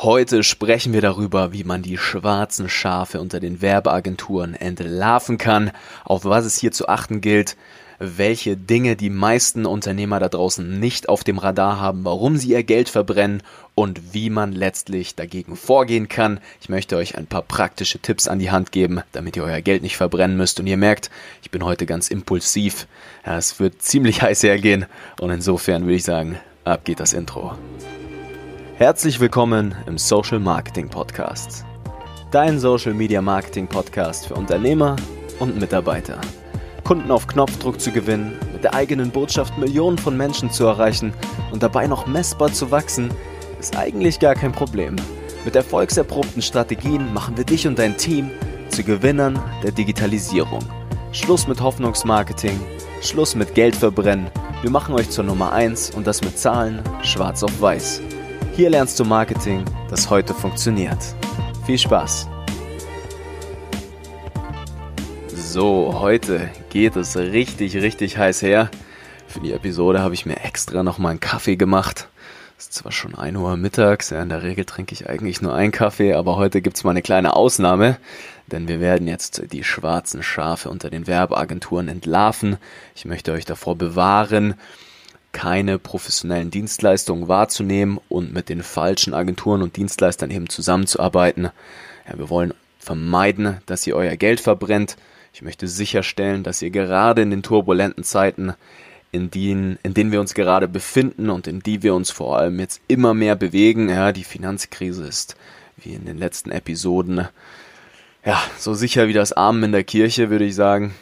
Heute sprechen wir darüber, wie man die schwarzen Schafe unter den Werbeagenturen entlarven kann, auf was es hier zu achten gilt, welche Dinge die meisten Unternehmer da draußen nicht auf dem Radar haben, warum sie ihr Geld verbrennen und wie man letztlich dagegen vorgehen kann. Ich möchte euch ein paar praktische Tipps an die Hand geben, damit ihr euer Geld nicht verbrennen müsst. Und ihr merkt, ich bin heute ganz impulsiv. Ja, es wird ziemlich heiß hergehen und insofern würde ich sagen, ab geht das Intro. Herzlich willkommen im Social Marketing Podcast. Dein Social Media Marketing Podcast für Unternehmer und Mitarbeiter. Kunden auf Knopfdruck zu gewinnen, mit der eigenen Botschaft Millionen von Menschen zu erreichen und dabei noch messbar zu wachsen, ist eigentlich gar kein Problem. Mit erfolgserprobten Strategien machen wir dich und dein Team zu Gewinnern der Digitalisierung. Schluss mit Hoffnungsmarketing, Schluss mit Geld verbrennen. Wir machen euch zur Nummer 1 und das mit Zahlen schwarz auf weiß. Hier lernst du Marketing, das heute funktioniert. Viel Spaß! So, heute geht es richtig, richtig heiß her. Für die Episode habe ich mir extra nochmal einen Kaffee gemacht. Es ist zwar schon 1 Uhr mittags, ja, in der Regel trinke ich eigentlich nur einen Kaffee, aber heute gibt es mal eine kleine Ausnahme, denn wir werden jetzt die schwarzen Schafe unter den Werbeagenturen entlarven. Ich möchte euch davor bewahren, keine professionellen Dienstleistungen wahrzunehmen und mit den falschen Agenturen und Dienstleistern eben zusammenzuarbeiten. Ja, wir wollen vermeiden, dass ihr euer Geld verbrennt. Ich möchte sicherstellen, dass ihr gerade in den turbulenten Zeiten, in denen, in denen wir uns gerade befinden und in die wir uns vor allem jetzt immer mehr bewegen, ja, die Finanzkrise ist, wie in den letzten Episoden, ja, so sicher wie das Armen in der Kirche, würde ich sagen.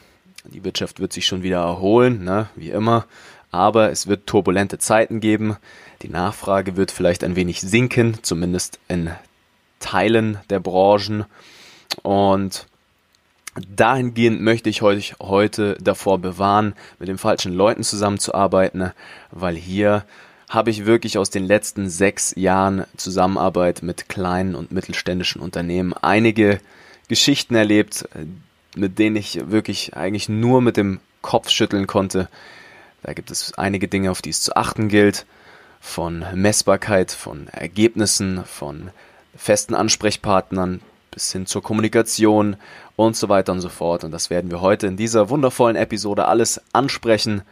Die Wirtschaft wird sich schon wieder erholen, ne, wie immer aber es wird turbulente Zeiten geben. Die Nachfrage wird vielleicht ein wenig sinken, zumindest in Teilen der Branchen. Und dahingehend möchte ich euch heute davor bewahren, mit den falschen Leuten zusammenzuarbeiten, weil hier habe ich wirklich aus den letzten sechs Jahren Zusammenarbeit mit kleinen und mittelständischen Unternehmen einige Geschichten erlebt, mit denen ich wirklich eigentlich nur mit dem Kopf schütteln konnte, da gibt es einige Dinge, auf die es zu achten gilt, von Messbarkeit, von Ergebnissen, von festen Ansprechpartnern bis hin zur Kommunikation und so weiter und so fort. Und das werden wir heute in dieser wundervollen Episode alles ansprechen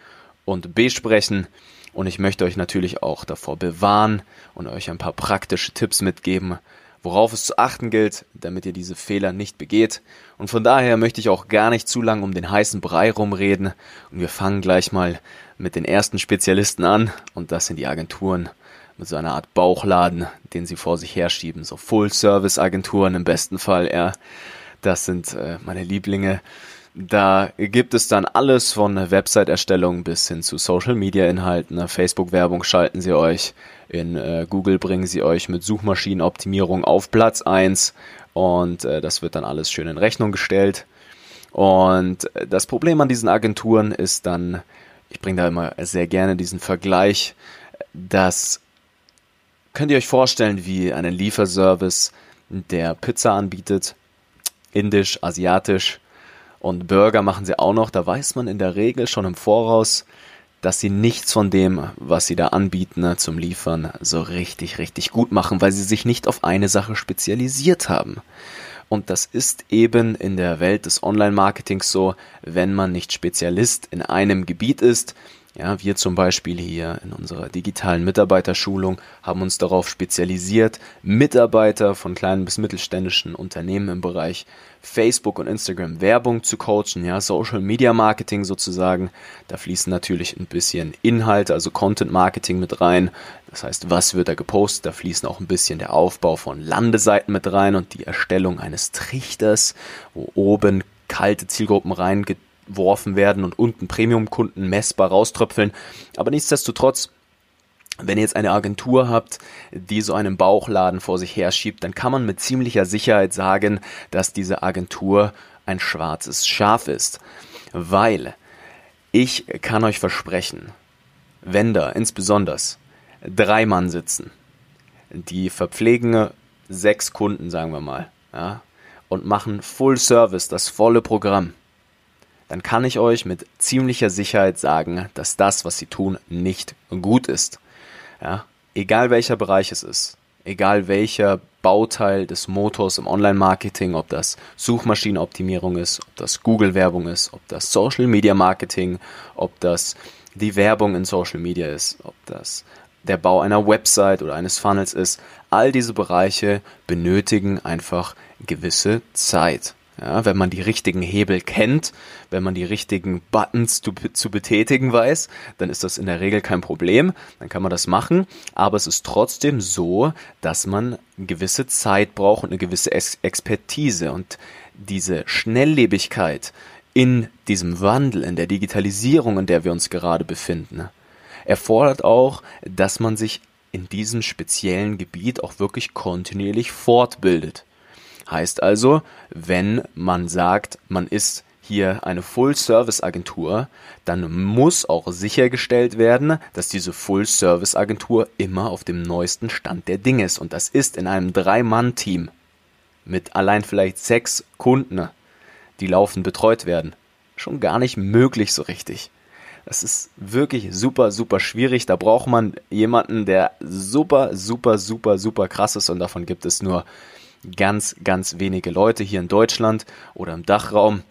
und besprechen. Und ich möchte euch natürlich auch davor bewahren und euch ein paar praktische Tipps mitgeben, worauf es zu achten gilt, damit ihr diese Fehler nicht begeht. Und von daher möchte ich auch gar nicht zu lang um den heißen Brei rumreden. Und wir fangen gleich mal mit den ersten Spezialisten an. Und das sind die Agenturen mit so einer Art Bauchladen, den sie vor sich herschieben. So Full-Service-Agenturen im besten Fall, ja. Das sind äh, meine Lieblinge. Da gibt es dann alles von Website-Erstellung bis hin zu Social-Media-Inhalten. Facebook-Werbung schalten sie euch. In äh, Google bringen sie euch mit Suchmaschinenoptimierung auf Platz 1 und äh, das wird dann alles schön in Rechnung gestellt. Und äh, das Problem an diesen Agenturen ist dann, ich bringe da immer sehr gerne diesen Vergleich, dass könnt ihr euch vorstellen, wie einen Lieferservice, der Pizza anbietet, indisch, asiatisch, und Burger machen sie auch noch. Da weiß man in der Regel schon im Voraus, dass sie nichts von dem, was sie da anbieten ne, zum Liefern, so richtig, richtig gut machen, weil sie sich nicht auf eine Sache spezialisiert haben. Und das ist eben in der Welt des Online-Marketings so, wenn man nicht Spezialist in einem Gebiet ist, ja, wir zum Beispiel hier in unserer digitalen Mitarbeiterschulung haben uns darauf spezialisiert, Mitarbeiter von kleinen bis mittelständischen Unternehmen im Bereich Facebook und Instagram Werbung zu coachen, ja, Social Media Marketing sozusagen. Da fließen natürlich ein bisschen Inhalte, also Content Marketing mit rein. Das heißt, was wird da gepostet? Da fließen auch ein bisschen der Aufbau von Landeseiten mit rein und die Erstellung eines Trichters, wo oben kalte Zielgruppen rein geworfen werden und unten Premium-Kunden messbar rauströpfeln. Aber nichtsdestotrotz, wenn ihr jetzt eine Agentur habt, die so einen Bauchladen vor sich herschiebt, dann kann man mit ziemlicher Sicherheit sagen, dass diese Agentur ein schwarzes Schaf ist. Weil ich kann euch versprechen, wenn da insbesondere drei Mann sitzen, die verpflegen sechs Kunden, sagen wir mal, ja, und machen Full Service, das volle Programm, dann kann ich euch mit ziemlicher Sicherheit sagen, dass das, was sie tun, nicht gut ist. Ja, egal welcher Bereich es ist. egal welcher Bauteil des Motors im Online-Marketing, ob das Suchmaschinenoptimierung ist, ob das Google-Werbung ist, ob das Social-Media-Marketing, ob das die Werbung in Social Media ist, ob das der Bau einer Website oder eines Funnels ist. All diese Bereiche benötigen einfach gewisse Zeit. Ja, wenn man die richtigen Hebel kennt, wenn man die richtigen Buttons zu, zu, betätigen weiß, dann ist das in der Regel kein Problem. Dann kann man das machen. Aber es ist trotzdem so, dass man gewisse Zeit braucht und eine gewisse Ex Expertise. Und diese Schnelllebigkeit in diesem Wandel, in der Digitalisierung, in der wir uns gerade befinden, erfordert auch, dass man sich in diesem speziellen Gebiet auch wirklich kontinuierlich fortbildet. Heißt also, wenn man sagt, man ist hier eine Full-Service-Agentur, dann muss auch sichergestellt werden, dass diese Full-Service-Agentur immer auf dem neuesten Stand der Dinge ist. Und das ist in einem Drei-Mann-Team mit allein vielleicht sechs Kunden, die laufend betreut werden, schon gar nicht möglich so richtig. Das ist wirklich super, super schwierig. Da braucht man jemanden, der super, super, super, super krass ist und davon gibt es nur ganz, ganz wenige Leute hier in Deutschland oder im Dachraum.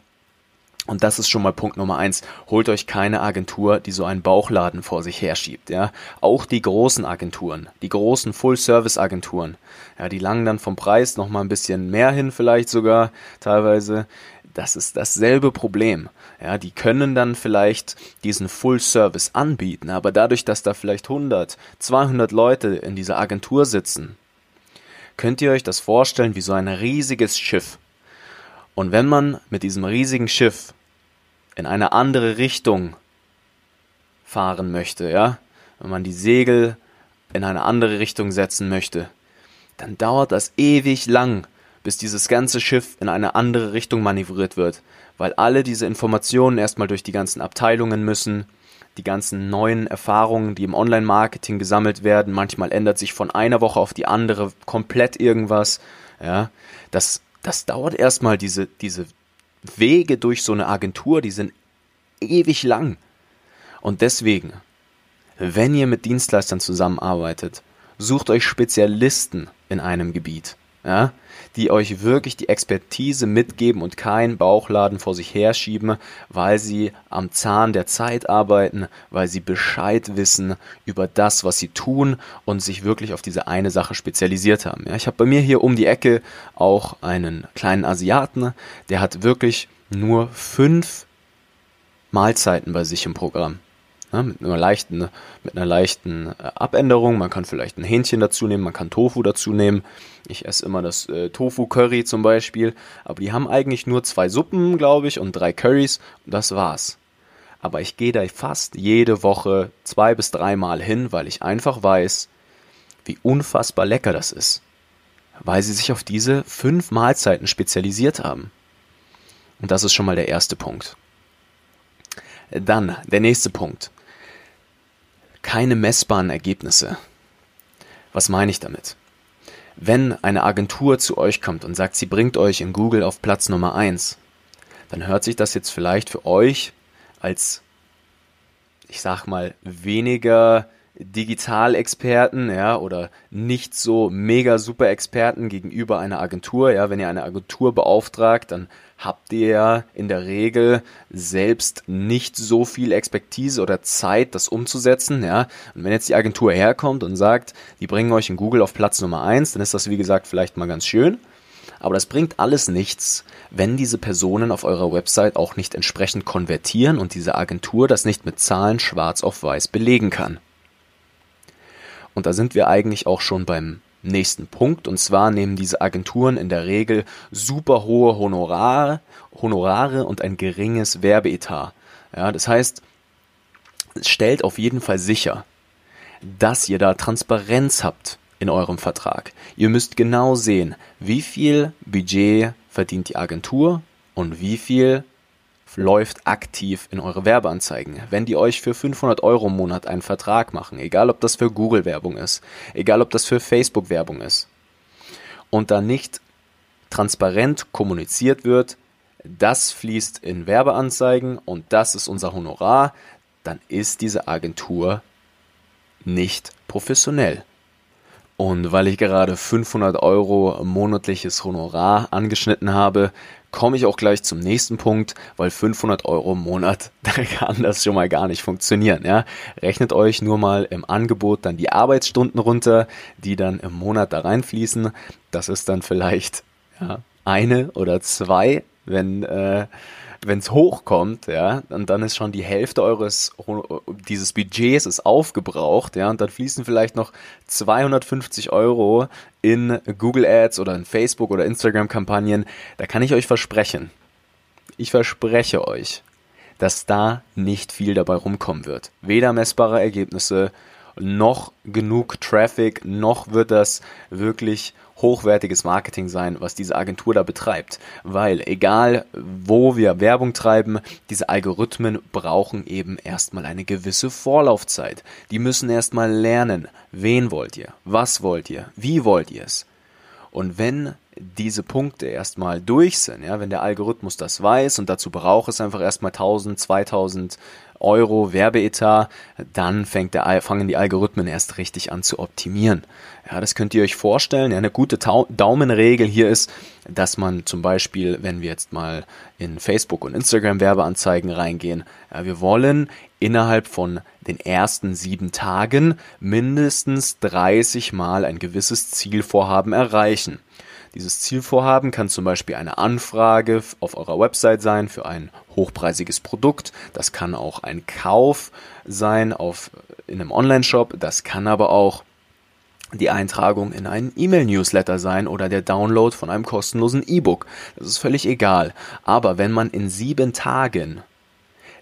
Und das ist schon mal Punkt Nummer eins. Holt euch keine Agentur, die so einen Bauchladen vor sich herschiebt, ja. Auch die großen Agenturen, die großen Full-Service-Agenturen, ja, die langen dann vom Preis noch mal ein bisschen mehr hin, vielleicht sogar teilweise. Das ist dasselbe Problem. Ja, die können dann vielleicht diesen Full-Service anbieten, aber dadurch, dass da vielleicht 100, 200 Leute in dieser Agentur sitzen, könnt ihr euch das vorstellen wie so ein riesiges Schiff. Und wenn man mit diesem riesigen Schiff in eine andere Richtung fahren möchte, ja, wenn man die Segel in eine andere Richtung setzen möchte, dann dauert das ewig lang, bis dieses ganze Schiff in eine andere Richtung manövriert wird, weil alle diese Informationen erstmal durch die ganzen Abteilungen müssen, die ganzen neuen Erfahrungen, die im Online-Marketing gesammelt werden. Manchmal ändert sich von einer Woche auf die andere komplett irgendwas. Ja, das, das dauert erstmal diese, diese Wege durch so eine Agentur, die sind ewig lang. Und deswegen, wenn ihr mit Dienstleistern zusammenarbeitet, sucht euch Spezialisten in einem Gebiet ja, die euch wirklich die Expertise mitgeben und keinen Bauchladen vor sich herschieben, weil sie am Zahn der Zeit arbeiten, weil sie Bescheid wissen über das, was sie tun und sich wirklich auf diese eine Sache spezialisiert haben. Ja, ich habe bei mir hier um die Ecke auch einen kleinen Asiaten, der hat wirklich nur fünf Mahlzeiten bei sich im Programm. Ja, mit einer leichten, mit einer leichten äh, Abänderung. Man kann vielleicht ein Hähnchen dazu nehmen, man kann Tofu dazu nehmen. Ich esse immer das äh, Tofu-Curry zum Beispiel. Aber die haben eigentlich nur zwei Suppen, glaube ich, und drei Currys. Und das war's. Aber ich gehe da fast jede Woche zwei bis dreimal hin, weil ich einfach weiß, wie unfassbar lecker das ist. Weil sie sich auf diese fünf Mahlzeiten spezialisiert haben. Und das ist schon mal der erste Punkt. Dann der nächste Punkt keine messbaren Ergebnisse. Was meine ich damit? Wenn eine Agentur zu euch kommt und sagt, sie bringt euch in Google auf Platz Nummer eins, dann hört sich das jetzt vielleicht für euch als, ich sag mal, weniger Digitalexperten, ja, oder nicht so mega super Experten gegenüber einer Agentur, ja, wenn ihr eine Agentur beauftragt, dann habt ihr ja in der Regel selbst nicht so viel Expertise oder Zeit, das umzusetzen, ja. Und wenn jetzt die Agentur herkommt und sagt, die bringen euch in Google auf Platz Nummer eins, dann ist das wie gesagt vielleicht mal ganz schön. Aber das bringt alles nichts, wenn diese Personen auf eurer Website auch nicht entsprechend konvertieren und diese Agentur das nicht mit Zahlen schwarz auf weiß belegen kann. Und da sind wir eigentlich auch schon beim nächsten Punkt. Und zwar nehmen diese Agenturen in der Regel super hohe Honorare, Honorare und ein geringes Werbeetat. Ja, das heißt, stellt auf jeden Fall sicher, dass ihr da Transparenz habt in eurem Vertrag. Ihr müsst genau sehen, wie viel Budget verdient die Agentur und wie viel läuft aktiv in eure Werbeanzeigen. Wenn die euch für 500 Euro im Monat einen Vertrag machen, egal ob das für Google-Werbung ist, egal ob das für Facebook-Werbung ist, und da nicht transparent kommuniziert wird, das fließt in Werbeanzeigen und das ist unser Honorar, dann ist diese Agentur nicht professionell. Und weil ich gerade 500 Euro monatliches Honorar angeschnitten habe, komme ich auch gleich zum nächsten Punkt, weil 500 Euro im Monat, da kann das schon mal gar nicht funktionieren. Ja? Rechnet euch nur mal im Angebot dann die Arbeitsstunden runter, die dann im Monat da reinfließen. Das ist dann vielleicht ja, eine oder zwei, wenn äh, wenn es hochkommt, ja, und dann ist schon die Hälfte eures dieses Budgets ist aufgebraucht, ja, und dann fließen vielleicht noch 250 Euro in Google Ads oder in Facebook oder Instagram Kampagnen. Da kann ich euch versprechen, ich verspreche euch, dass da nicht viel dabei rumkommen wird. Weder messbare Ergebnisse noch genug Traffic, noch wird das wirklich hochwertiges Marketing sein, was diese Agentur da betreibt. Weil egal wo wir Werbung treiben, diese Algorithmen brauchen eben erstmal eine gewisse Vorlaufzeit. Die müssen erstmal lernen, wen wollt ihr, was wollt ihr, wie wollt ihr es. Und wenn diese Punkte erstmal durch sind, ja, wenn der Algorithmus das weiß und dazu braucht es einfach erstmal 1000, 2000 Euro Werbeetat, dann fängt der, fangen die Algorithmen erst richtig an zu optimieren. Ja, das könnt ihr euch vorstellen. Ja, eine gute Daumenregel hier ist, dass man zum Beispiel, wenn wir jetzt mal in Facebook und Instagram Werbeanzeigen reingehen, ja, wir wollen innerhalb von den ersten sieben Tagen mindestens 30 Mal ein gewisses Zielvorhaben erreichen. Dieses Zielvorhaben kann zum Beispiel eine Anfrage auf eurer Website sein für ein hochpreisiges Produkt. Das kann auch ein Kauf sein auf, in einem Online-Shop. Das kann aber auch die Eintragung in einen E-Mail-Newsletter sein oder der Download von einem kostenlosen E-Book. Das ist völlig egal. Aber wenn man in sieben Tagen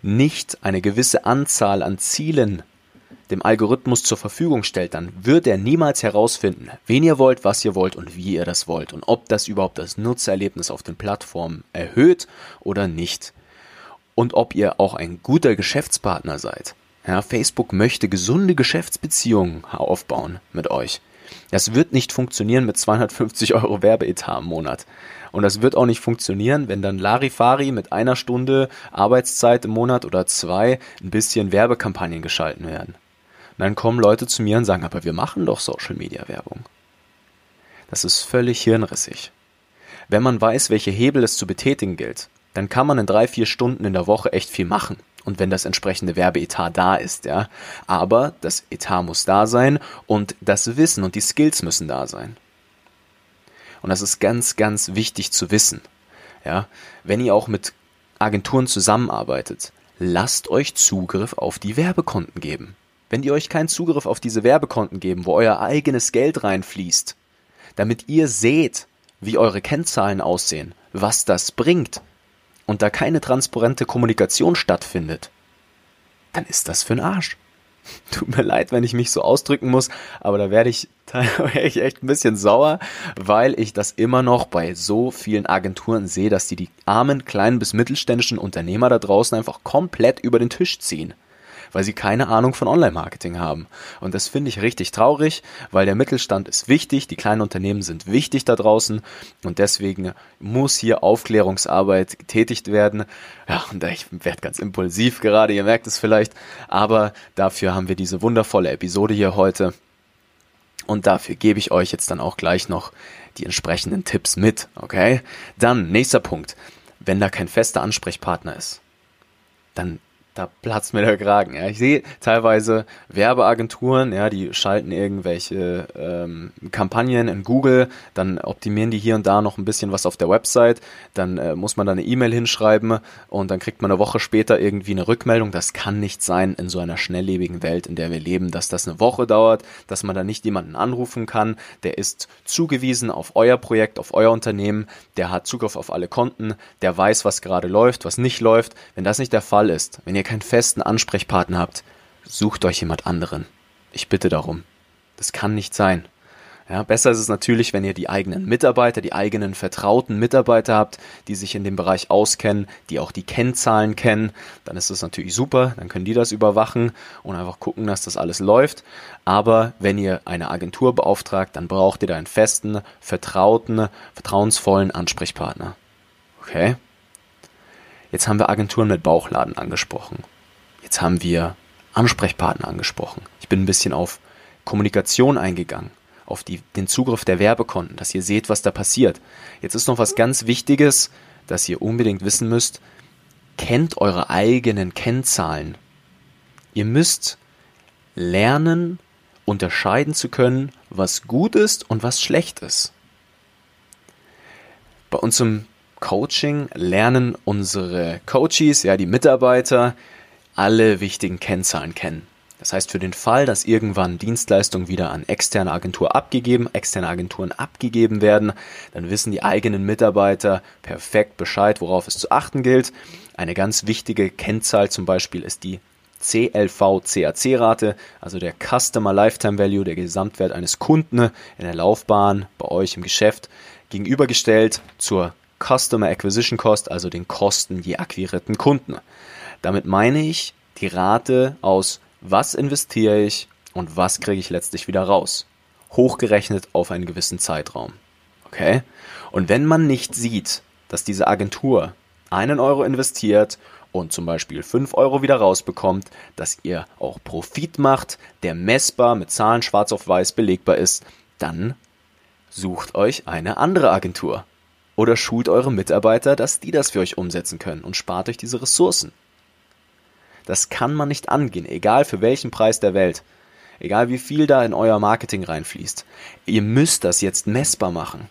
nicht eine gewisse Anzahl an Zielen dem Algorithmus zur Verfügung stellt, dann wird er niemals herausfinden, wen ihr wollt, was ihr wollt und wie ihr das wollt und ob das überhaupt das Nutzererlebnis auf den Plattformen erhöht oder nicht. Und ob ihr auch ein guter Geschäftspartner seid. Ja, Facebook möchte gesunde Geschäftsbeziehungen aufbauen mit euch. Das wird nicht funktionieren mit 250 Euro Werbeetat im Monat. Und das wird auch nicht funktionieren, wenn dann Larifari mit einer Stunde Arbeitszeit im Monat oder zwei ein bisschen Werbekampagnen geschalten werden. Dann kommen Leute zu mir und sagen, aber wir machen doch Social Media Werbung. Das ist völlig hirnrissig. Wenn man weiß, welche Hebel es zu betätigen gilt, dann kann man in drei, vier Stunden in der Woche echt viel machen. Und wenn das entsprechende Werbeetat da ist, ja. Aber das Etat muss da sein und das Wissen und die Skills müssen da sein. Und das ist ganz, ganz wichtig zu wissen. Ja, wenn ihr auch mit Agenturen zusammenarbeitet, lasst euch Zugriff auf die Werbekonten geben. Wenn die euch keinen Zugriff auf diese Werbekonten geben, wo euer eigenes Geld reinfließt, damit ihr seht, wie eure Kennzahlen aussehen, was das bringt, und da keine transparente Kommunikation stattfindet, dann ist das für ein Arsch. Tut mir leid, wenn ich mich so ausdrücken muss, aber da werde ich teilweise echt ein bisschen sauer, weil ich das immer noch bei so vielen Agenturen sehe, dass die die armen kleinen bis mittelständischen Unternehmer da draußen einfach komplett über den Tisch ziehen weil sie keine Ahnung von Online-Marketing haben. Und das finde ich richtig traurig, weil der Mittelstand ist wichtig, die kleinen Unternehmen sind wichtig da draußen und deswegen muss hier Aufklärungsarbeit getätigt werden. Ja, und ich werde ganz impulsiv gerade, ihr merkt es vielleicht, aber dafür haben wir diese wundervolle Episode hier heute. Und dafür gebe ich euch jetzt dann auch gleich noch die entsprechenden Tipps mit, okay? Dann, nächster Punkt. Wenn da kein fester Ansprechpartner ist, dann da platzt mir der Kragen. Ja. Ich sehe teilweise Werbeagenturen, ja, die schalten irgendwelche ähm, Kampagnen in Google, dann optimieren die hier und da noch ein bisschen was auf der Website, dann äh, muss man da eine E-Mail hinschreiben und dann kriegt man eine Woche später irgendwie eine Rückmeldung. Das kann nicht sein in so einer schnelllebigen Welt, in der wir leben, dass das eine Woche dauert, dass man da nicht jemanden anrufen kann, der ist zugewiesen auf euer Projekt, auf euer Unternehmen, der hat Zugriff auf alle Konten, der weiß, was gerade läuft, was nicht läuft. Wenn das nicht der Fall ist, wenn ihr ihr keinen festen Ansprechpartner habt, sucht euch jemand anderen. Ich bitte darum. Das kann nicht sein. Ja, besser ist es natürlich, wenn ihr die eigenen Mitarbeiter, die eigenen vertrauten Mitarbeiter habt, die sich in dem Bereich auskennen, die auch die Kennzahlen kennen. Dann ist das natürlich super, dann können die das überwachen und einfach gucken, dass das alles läuft. Aber wenn ihr eine Agentur beauftragt, dann braucht ihr da einen festen, vertrauten, vertrauensvollen Ansprechpartner. Okay? Jetzt haben wir Agenturen mit Bauchladen angesprochen. Jetzt haben wir Ansprechpartner angesprochen. Ich bin ein bisschen auf Kommunikation eingegangen, auf die, den Zugriff der Werbekonten, dass ihr seht, was da passiert. Jetzt ist noch was ganz Wichtiges, das ihr unbedingt wissen müsst. Kennt eure eigenen Kennzahlen. Ihr müsst lernen, unterscheiden zu können, was gut ist und was schlecht ist. Bei uns im Coaching lernen unsere Coaches, ja die Mitarbeiter, alle wichtigen Kennzahlen kennen. Das heißt, für den Fall, dass irgendwann Dienstleistungen wieder an externe Agentur abgegeben, externe Agenturen abgegeben werden, dann wissen die eigenen Mitarbeiter perfekt Bescheid, worauf es zu achten gilt. Eine ganz wichtige Kennzahl zum Beispiel ist die CLV-CAC-Rate, also der Customer Lifetime Value, der Gesamtwert eines Kunden in der Laufbahn bei euch im Geschäft, gegenübergestellt zur Customer Acquisition Cost, also den Kosten je akquirierten Kunden. Damit meine ich die Rate aus was investiere ich und was kriege ich letztlich wieder raus. Hochgerechnet auf einen gewissen Zeitraum. Okay? Und wenn man nicht sieht, dass diese Agentur einen Euro investiert und zum Beispiel 5 Euro wieder rausbekommt, dass ihr auch Profit macht, der messbar mit Zahlen schwarz auf weiß belegbar ist, dann sucht euch eine andere Agentur. Oder schult eure Mitarbeiter, dass die das für euch umsetzen können und spart euch diese Ressourcen. Das kann man nicht angehen, egal für welchen Preis der Welt. Egal wie viel da in euer Marketing reinfließt. Ihr müsst das jetzt messbar machen.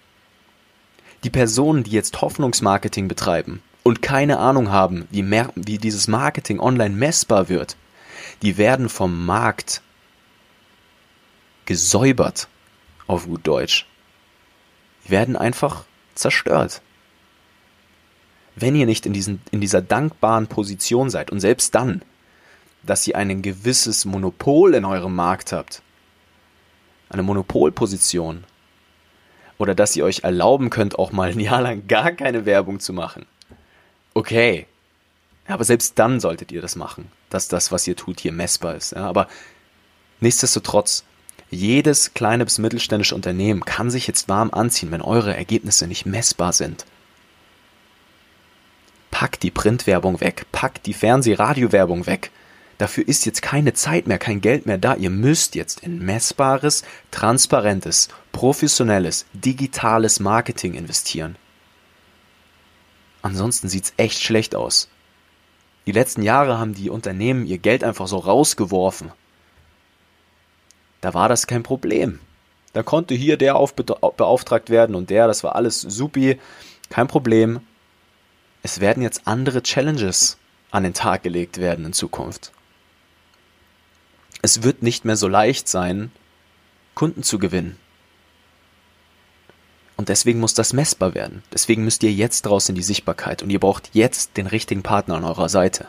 Die Personen, die jetzt Hoffnungsmarketing betreiben und keine Ahnung haben, wie, mehr, wie dieses Marketing online messbar wird, die werden vom Markt gesäubert, auf gut Deutsch. Die werden einfach zerstört wenn ihr nicht in, diesen, in dieser dankbaren Position seid und selbst dann, dass ihr ein gewisses Monopol in eurem Markt habt, eine Monopolposition, oder dass ihr euch erlauben könnt, auch mal ein Jahr lang gar keine Werbung zu machen. Okay. Aber selbst dann solltet ihr das machen, dass das, was ihr tut, hier messbar ist. Ja, aber nichtsdestotrotz, jedes kleine bis mittelständische Unternehmen kann sich jetzt warm anziehen, wenn eure Ergebnisse nicht messbar sind. Packt die Printwerbung weg, packt die Fernseh-Radio-Werbung weg. Dafür ist jetzt keine Zeit mehr, kein Geld mehr da. Ihr müsst jetzt in messbares, transparentes, professionelles, digitales Marketing investieren. Ansonsten sieht's echt schlecht aus. Die letzten Jahre haben die Unternehmen ihr Geld einfach so rausgeworfen. Da war das kein Problem. Da konnte hier der beauftragt werden und der, das war alles supi, kein Problem es werden jetzt andere Challenges an den Tag gelegt werden in Zukunft. Es wird nicht mehr so leicht sein, Kunden zu gewinnen. Und deswegen muss das messbar werden. Deswegen müsst ihr jetzt raus in die Sichtbarkeit und ihr braucht jetzt den richtigen Partner an eurer Seite.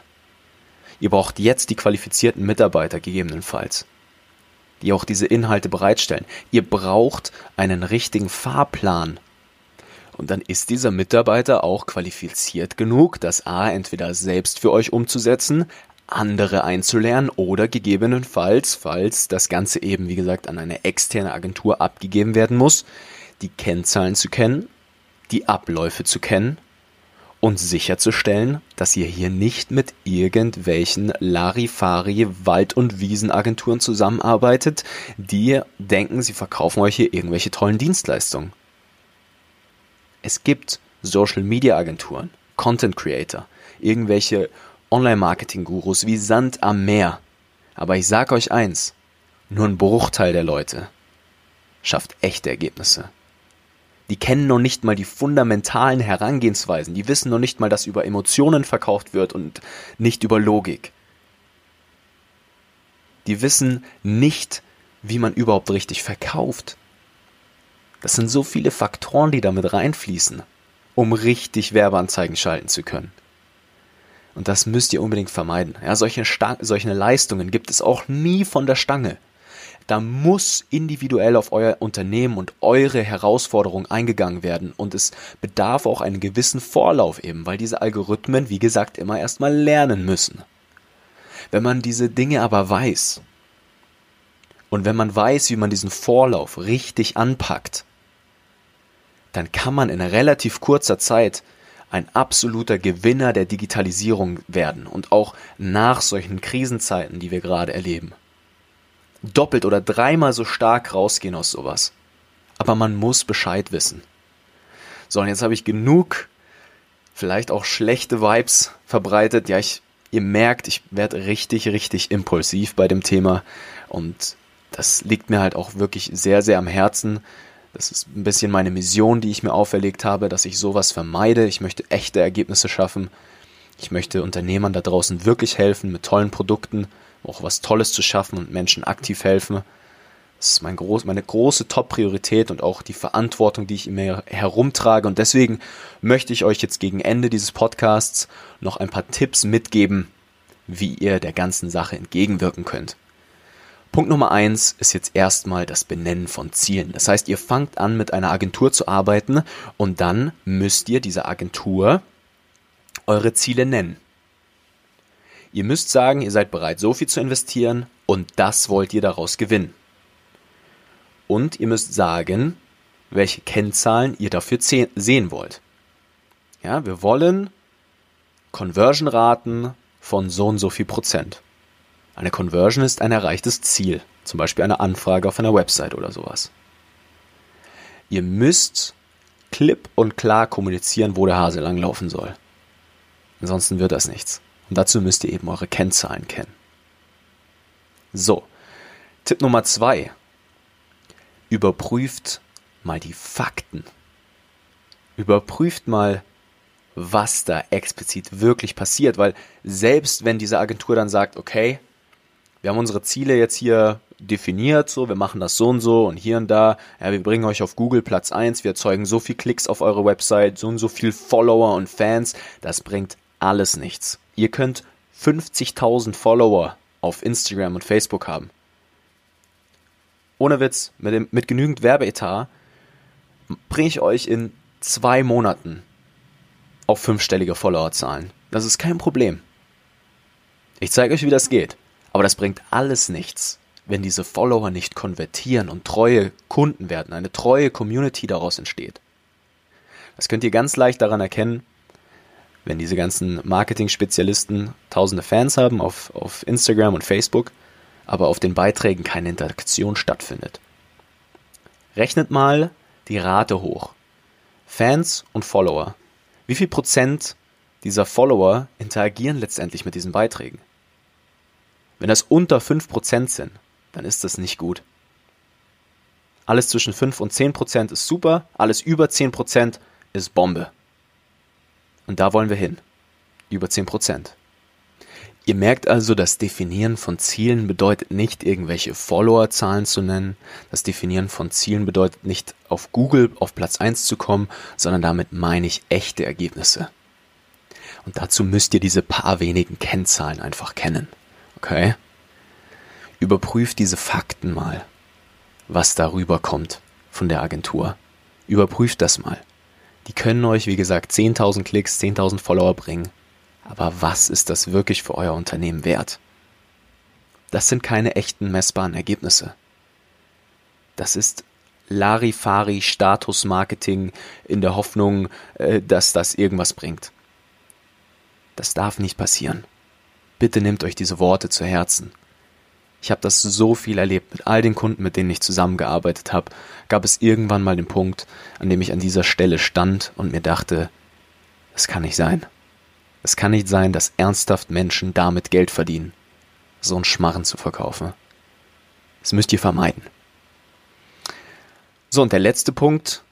Ihr braucht jetzt die qualifizierten Mitarbeiter gegebenenfalls, die auch diese Inhalte bereitstellen. Ihr braucht einen richtigen Fahrplan und dann ist dieser Mitarbeiter auch qualifiziert genug, das A entweder selbst für euch umzusetzen, andere einzulernen oder gegebenenfalls, falls das Ganze eben, wie gesagt, an eine externe Agentur abgegeben werden muss, die Kennzahlen zu kennen, die Abläufe zu kennen und sicherzustellen, dass ihr hier nicht mit irgendwelchen Larifari Wald- und Wiesenagenturen zusammenarbeitet, die denken, sie verkaufen euch hier irgendwelche tollen Dienstleistungen. Es gibt Social Media Agenturen, Content Creator, irgendwelche Online-Marketing-Gurus wie Sand am Meer. Aber ich sag euch eins, nur ein Bruchteil der Leute schafft echte Ergebnisse. Die kennen noch nicht mal die fundamentalen Herangehensweisen. Die wissen noch nicht mal, dass über Emotionen verkauft wird und nicht über Logik. Die wissen nicht, wie man überhaupt richtig verkauft. Das sind so viele Faktoren, die damit reinfließen, um richtig Werbeanzeigen schalten zu können. Und das müsst ihr unbedingt vermeiden. Ja, solche, solche Leistungen gibt es auch nie von der Stange. Da muss individuell auf euer Unternehmen und eure Herausforderung eingegangen werden und es bedarf auch einen gewissen Vorlauf eben, weil diese Algorithmen, wie gesagt, immer erstmal lernen müssen. Wenn man diese Dinge aber weiß und wenn man weiß, wie man diesen Vorlauf richtig anpackt, dann kann man in relativ kurzer Zeit ein absoluter Gewinner der Digitalisierung werden und auch nach solchen Krisenzeiten, die wir gerade erleben. Doppelt oder dreimal so stark rausgehen aus sowas. aber man muss Bescheid wissen. So, und jetzt habe ich genug, vielleicht auch schlechte Vibes verbreitet. Ja, ich, ihr merkt, ich werde richtig, richtig impulsiv bei dem Thema und das liegt mir halt auch wirklich sehr, sehr am Herzen. Das ist ein bisschen meine Mission, die ich mir auferlegt habe, dass ich sowas vermeide. Ich möchte echte Ergebnisse schaffen. Ich möchte Unternehmern da draußen wirklich helfen mit tollen Produkten, auch was Tolles zu schaffen und Menschen aktiv helfen. Das ist mein groß, meine große Top-Priorität und auch die Verantwortung, die ich in mir herumtrage. Und deswegen möchte ich euch jetzt gegen Ende dieses Podcasts noch ein paar Tipps mitgeben, wie ihr der ganzen Sache entgegenwirken könnt. Punkt Nummer eins ist jetzt erstmal das Benennen von Zielen. Das heißt, ihr fangt an, mit einer Agentur zu arbeiten und dann müsst ihr dieser Agentur eure Ziele nennen. Ihr müsst sagen, ihr seid bereit, so viel zu investieren und das wollt ihr daraus gewinnen. Und ihr müsst sagen, welche Kennzahlen ihr dafür sehen wollt. Ja, wir wollen Conversion-Raten von so und so viel Prozent. Eine Conversion ist ein erreichtes Ziel, zum Beispiel eine Anfrage auf einer Website oder sowas. Ihr müsst klipp und klar kommunizieren, wo der Hase langlaufen soll. Ansonsten wird das nichts. Und dazu müsst ihr eben eure Kennzahlen kennen. So, Tipp Nummer zwei überprüft mal die Fakten. Überprüft mal, was da explizit wirklich passiert, weil selbst wenn diese Agentur dann sagt, okay, wir haben unsere Ziele jetzt hier definiert, so, wir machen das so und so und hier und da, ja, wir bringen euch auf Google Platz 1, wir erzeugen so viel Klicks auf eure Website, so und so viel Follower und Fans, das bringt alles nichts. Ihr könnt 50.000 Follower auf Instagram und Facebook haben ohne Witz, mit, dem, mit genügend Werbeetat, bringe ich euch in zwei Monaten auf fünfstellige Followerzahlen. Das ist kein Problem. Ich zeige euch, wie das geht. Aber das bringt alles nichts, wenn diese Follower nicht konvertieren und treue Kunden werden, eine treue Community daraus entsteht. Das könnt ihr ganz leicht daran erkennen, wenn diese ganzen Marketing-Spezialisten tausende Fans haben auf, auf Instagram und Facebook aber auf den Beiträgen keine Interaktion stattfindet. Rechnet mal die Rate hoch. Fans und Follower. Wie viel Prozent dieser Follower interagieren letztendlich mit diesen Beiträgen? Wenn das unter 5% sind, dann ist das nicht gut. Alles zwischen 5 und 10% ist super, alles über 10% ist Bombe. Und da wollen wir hin. Über 10%. Ihr merkt also, das Definieren von Zielen bedeutet nicht, irgendwelche Followerzahlen zu nennen. Das Definieren von Zielen bedeutet nicht, auf Google auf Platz 1 zu kommen, sondern damit meine ich echte Ergebnisse. Und dazu müsst ihr diese paar wenigen Kennzahlen einfach kennen. Okay? Überprüft diese Fakten mal, was darüber kommt von der Agentur. Überprüft das mal. Die können euch, wie gesagt, 10.000 Klicks, 10.000 Follower bringen. Aber was ist das wirklich für euer Unternehmen wert? Das sind keine echten messbaren Ergebnisse. Das ist Larifari Status-Marketing in der Hoffnung, äh, dass das irgendwas bringt. Das darf nicht passieren. Bitte nehmt euch diese Worte zu Herzen. Ich habe das so viel erlebt. Mit all den Kunden, mit denen ich zusammengearbeitet habe, gab es irgendwann mal den Punkt, an dem ich an dieser Stelle stand und mir dachte, es kann nicht sein. Es kann nicht sein, dass ernsthaft Menschen damit Geld verdienen, so einen Schmarren zu verkaufen. Das müsst ihr vermeiden. So, und der letzte Punkt,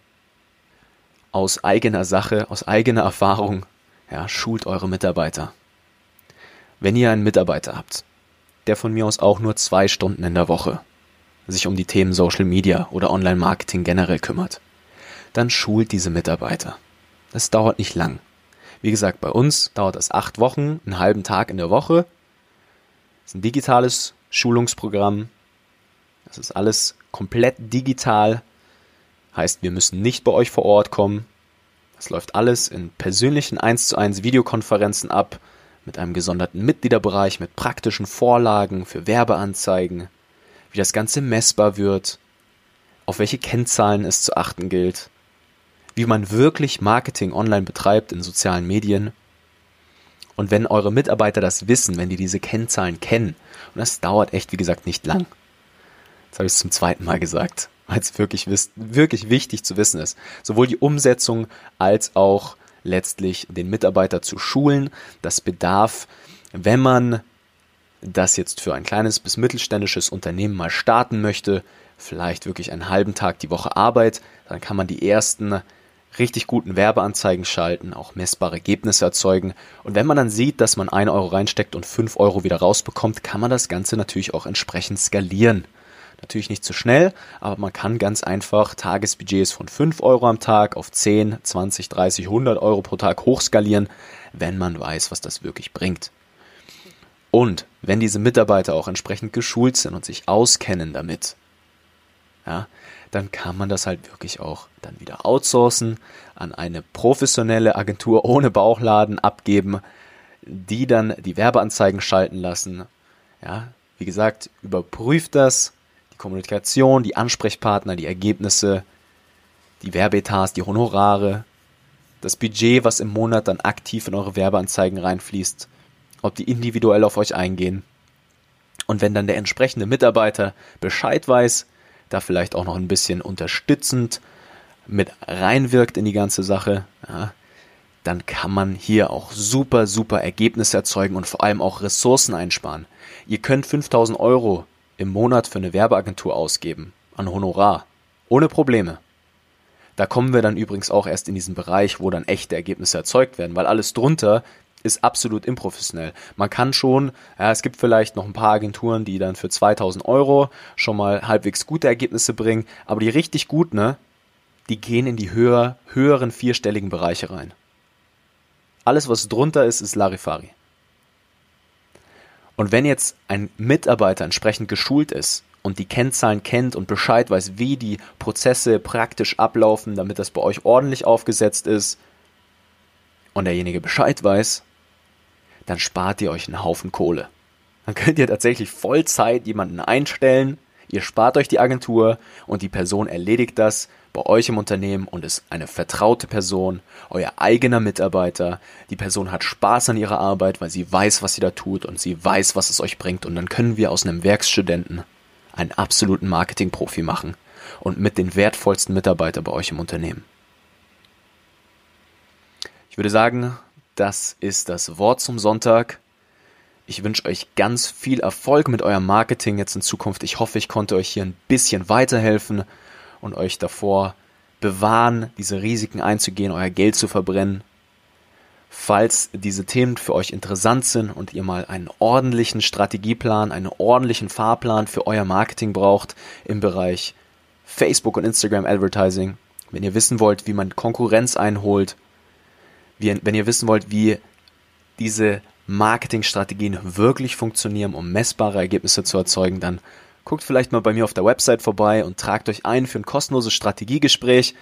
aus eigener Sache, aus eigener Erfahrung, ja, schult eure Mitarbeiter. Wenn ihr einen Mitarbeiter habt, der von mir aus auch nur zwei Stunden in der Woche sich um die Themen Social Media oder Online Marketing generell kümmert, dann schult diese Mitarbeiter. Das dauert nicht lang. Wie gesagt, bei uns dauert das acht Wochen, einen halben Tag in der Woche. Das ist ein digitales Schulungsprogramm. Das ist alles komplett digital. Heißt, wir müssen nicht bei euch vor Ort kommen. Das läuft alles in persönlichen 1 zu 1 Videokonferenzen ab, mit einem gesonderten Mitgliederbereich, mit praktischen Vorlagen für Werbeanzeigen, wie das Ganze messbar wird, auf welche Kennzahlen es zu achten gilt, wie man wirklich Marketing online betreibt in sozialen Medien. Und wenn eure Mitarbeiter das wissen, wenn die diese Kennzahlen kennen, und das dauert echt, wie gesagt, nicht lang. Das habe ich zum zweiten Mal gesagt. weil es wirklich, wirklich wichtig zu wissen ist. Sowohl die Umsetzung als auch letztlich den Mitarbeiter zu schulen. Das bedarf, wenn man das jetzt für ein kleines bis mittelständisches Unternehmen mal starten möchte, vielleicht wirklich einen halben Tag die Woche Arbeit, dann kann man die ersten richtig guten Werbeanzeigen schalten, auch messbare Ergebnisse erzeugen. Und wenn man dann sieht, dass man 1 Euro reinsteckt und 5 Euro wieder rausbekommt, kann man das Ganze natürlich auch entsprechend skalieren. Natürlich nicht zu schnell, aber man kann ganz einfach Tagesbudgets von 5 Euro am Tag auf 10, 20, 30, 100 Euro pro Tag hochskalieren, wenn man weiß, was das wirklich bringt. Und wenn diese Mitarbeiter auch entsprechend geschult sind und sich auskennen damit, ja, dann kann man das halt wirklich auch dann wieder outsourcen, an eine professionelle Agentur ohne Bauchladen abgeben, die dann die Werbeanzeigen schalten lassen. Ja, wie gesagt, überprüft das, Kommunikation, die Ansprechpartner, die Ergebnisse, die Werbeetats, die Honorare, das Budget, was im Monat dann aktiv in eure Werbeanzeigen reinfließt, ob die individuell auf euch eingehen. Und wenn dann der entsprechende Mitarbeiter Bescheid weiß, da vielleicht auch noch ein bisschen unterstützend mit reinwirkt in die ganze Sache, ja, dann kann man hier auch super, super Ergebnisse erzeugen und vor allem auch Ressourcen einsparen. Ihr könnt 5000 Euro im Monat für eine Werbeagentur ausgeben, an Honorar, ohne Probleme. Da kommen wir dann übrigens auch erst in diesen Bereich, wo dann echte Ergebnisse erzeugt werden, weil alles drunter ist absolut improfessionell. Man kann schon, ja, es gibt vielleicht noch ein paar Agenturen, die dann für 2000 Euro schon mal halbwegs gute Ergebnisse bringen, aber die richtig gut, ne, die gehen in die höher, höheren vierstelligen Bereiche rein. Alles, was drunter ist, ist Larifari. Und wenn jetzt ein Mitarbeiter entsprechend geschult ist und die Kennzahlen kennt und Bescheid weiß, wie die Prozesse praktisch ablaufen, damit das bei euch ordentlich aufgesetzt ist, und derjenige Bescheid weiß, dann spart ihr euch einen Haufen Kohle. Dann könnt ihr tatsächlich Vollzeit jemanden einstellen, ihr spart euch die Agentur und die Person erledigt das bei euch im Unternehmen und ist eine vertraute Person, euer eigener Mitarbeiter. Die Person hat Spaß an ihrer Arbeit, weil sie weiß, was sie da tut und sie weiß, was es euch bringt. Und dann können wir aus einem Werkstudenten einen absoluten Marketingprofi machen und mit den wertvollsten Mitarbeitern bei euch im Unternehmen. Ich würde sagen, das ist das Wort zum Sonntag. Ich wünsche euch ganz viel Erfolg mit eurem Marketing jetzt in Zukunft. Ich hoffe, ich konnte euch hier ein bisschen weiterhelfen und euch davor bewahren, diese Risiken einzugehen, euer Geld zu verbrennen. Falls diese Themen für euch interessant sind und ihr mal einen ordentlichen Strategieplan, einen ordentlichen Fahrplan für euer Marketing braucht im Bereich Facebook und Instagram Advertising, wenn ihr wissen wollt, wie man Konkurrenz einholt, wenn ihr wissen wollt, wie diese Marketingstrategien wirklich funktionieren, um messbare Ergebnisse zu erzeugen, dann guckt vielleicht mal bei mir auf der Website vorbei und tragt euch ein für ein kostenloses Strategiegespräch.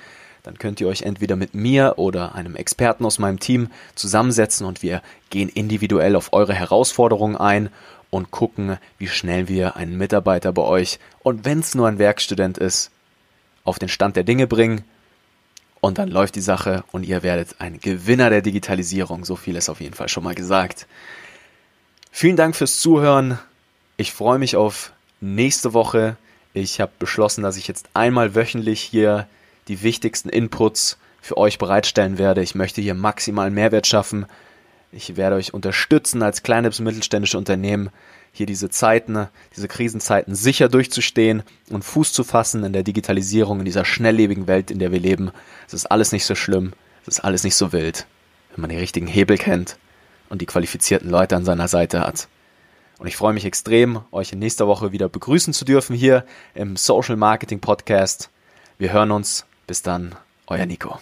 Dann könnt ihr euch entweder mit mir oder einem Experten aus meinem Team zusammensetzen und wir gehen individuell auf eure Herausforderungen ein und gucken, wie schnell wir einen Mitarbeiter bei euch und wenn es nur ein Werkstudent ist, auf den Stand der Dinge bringen und dann läuft die Sache und ihr werdet ein Gewinner der Digitalisierung. So viel ist auf jeden Fall schon mal gesagt. Vielen Dank fürs Zuhören. Ich freue mich auf nächste Woche. Ich habe beschlossen, dass ich jetzt einmal wöchentlich hier die wichtigsten Inputs für euch bereitstellen werde. Ich möchte hier maximalen Mehrwert schaffen. Ich werde euch unterstützen als kleines mittelständische Unternehmen hier diese Zeiten, diese Krisenzeiten sicher durchzustehen und Fuß zu fassen in der Digitalisierung, in dieser schnelllebigen Welt, in der wir leben. Es ist alles nicht so schlimm, es ist alles nicht so wild, wenn man die richtigen Hebel kennt und die qualifizierten Leute an seiner Seite hat. Und ich freue mich extrem, euch in nächster Woche wieder begrüßen zu dürfen hier im Social Marketing Podcast. Wir hören uns. Bis dann, euer Nico.